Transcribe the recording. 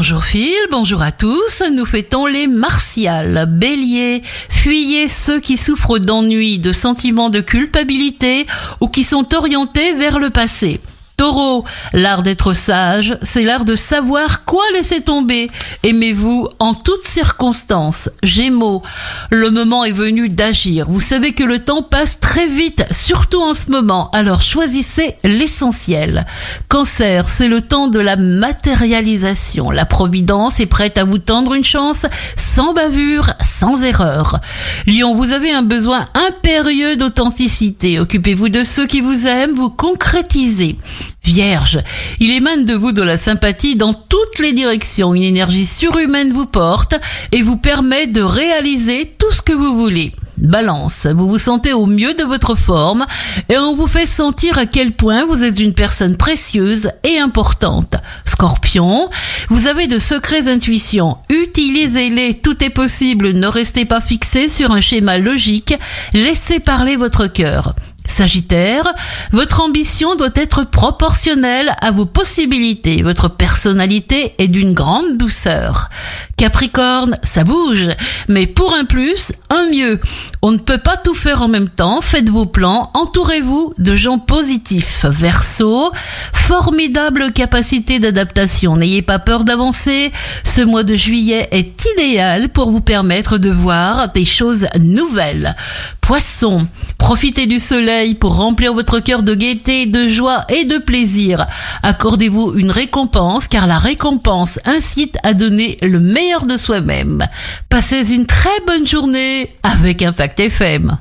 Bonjour Phil, bonjour à tous. Nous fêtons les martiales. Bélier, fuyez ceux qui souffrent d'ennui, de sentiments de culpabilité ou qui sont orientés vers le passé. Taureau, l'art d'être sage, c'est l'art de savoir quoi laisser tomber. Aimez-vous en toutes circonstances. Gémeaux, le moment est venu d'agir. Vous savez que le temps passe très vite, surtout en ce moment, alors choisissez l'essentiel. Cancer, c'est le temps de la matérialisation. La providence est prête à vous tendre une chance, sans bavure, sans erreur. Lion, vous avez un besoin impérieux d'authenticité. Occupez-vous de ceux qui vous aiment, vous concrétisez. Vierge, il émane de vous de la sympathie dans toutes les directions. Une énergie surhumaine vous porte et vous permet de réaliser tout ce que vous voulez. Balance, vous vous sentez au mieux de votre forme et on vous fait sentir à quel point vous êtes une personne précieuse et importante. Scorpion, vous avez de secrets intuitions. Utilisez-les, tout est possible. Ne restez pas fixé sur un schéma logique. Laissez parler votre cœur. Sagittaire, votre ambition doit être proportionnelle à vos possibilités. Votre personnalité est d'une grande douceur. Capricorne, ça bouge, mais pour un plus, un mieux. On ne peut pas tout faire en même temps. Faites vos plans, entourez-vous de gens positifs. Verseau, formidable capacité d'adaptation. N'ayez pas peur d'avancer. Ce mois de juillet est idéal pour vous permettre de voir des choses nouvelles. Poisson, profitez du soleil pour remplir votre cœur de gaieté, de joie et de plaisir. Accordez-vous une récompense car la récompense incite à donner le meilleur de soi-même. Passez une très bonne journée avec Impact FM.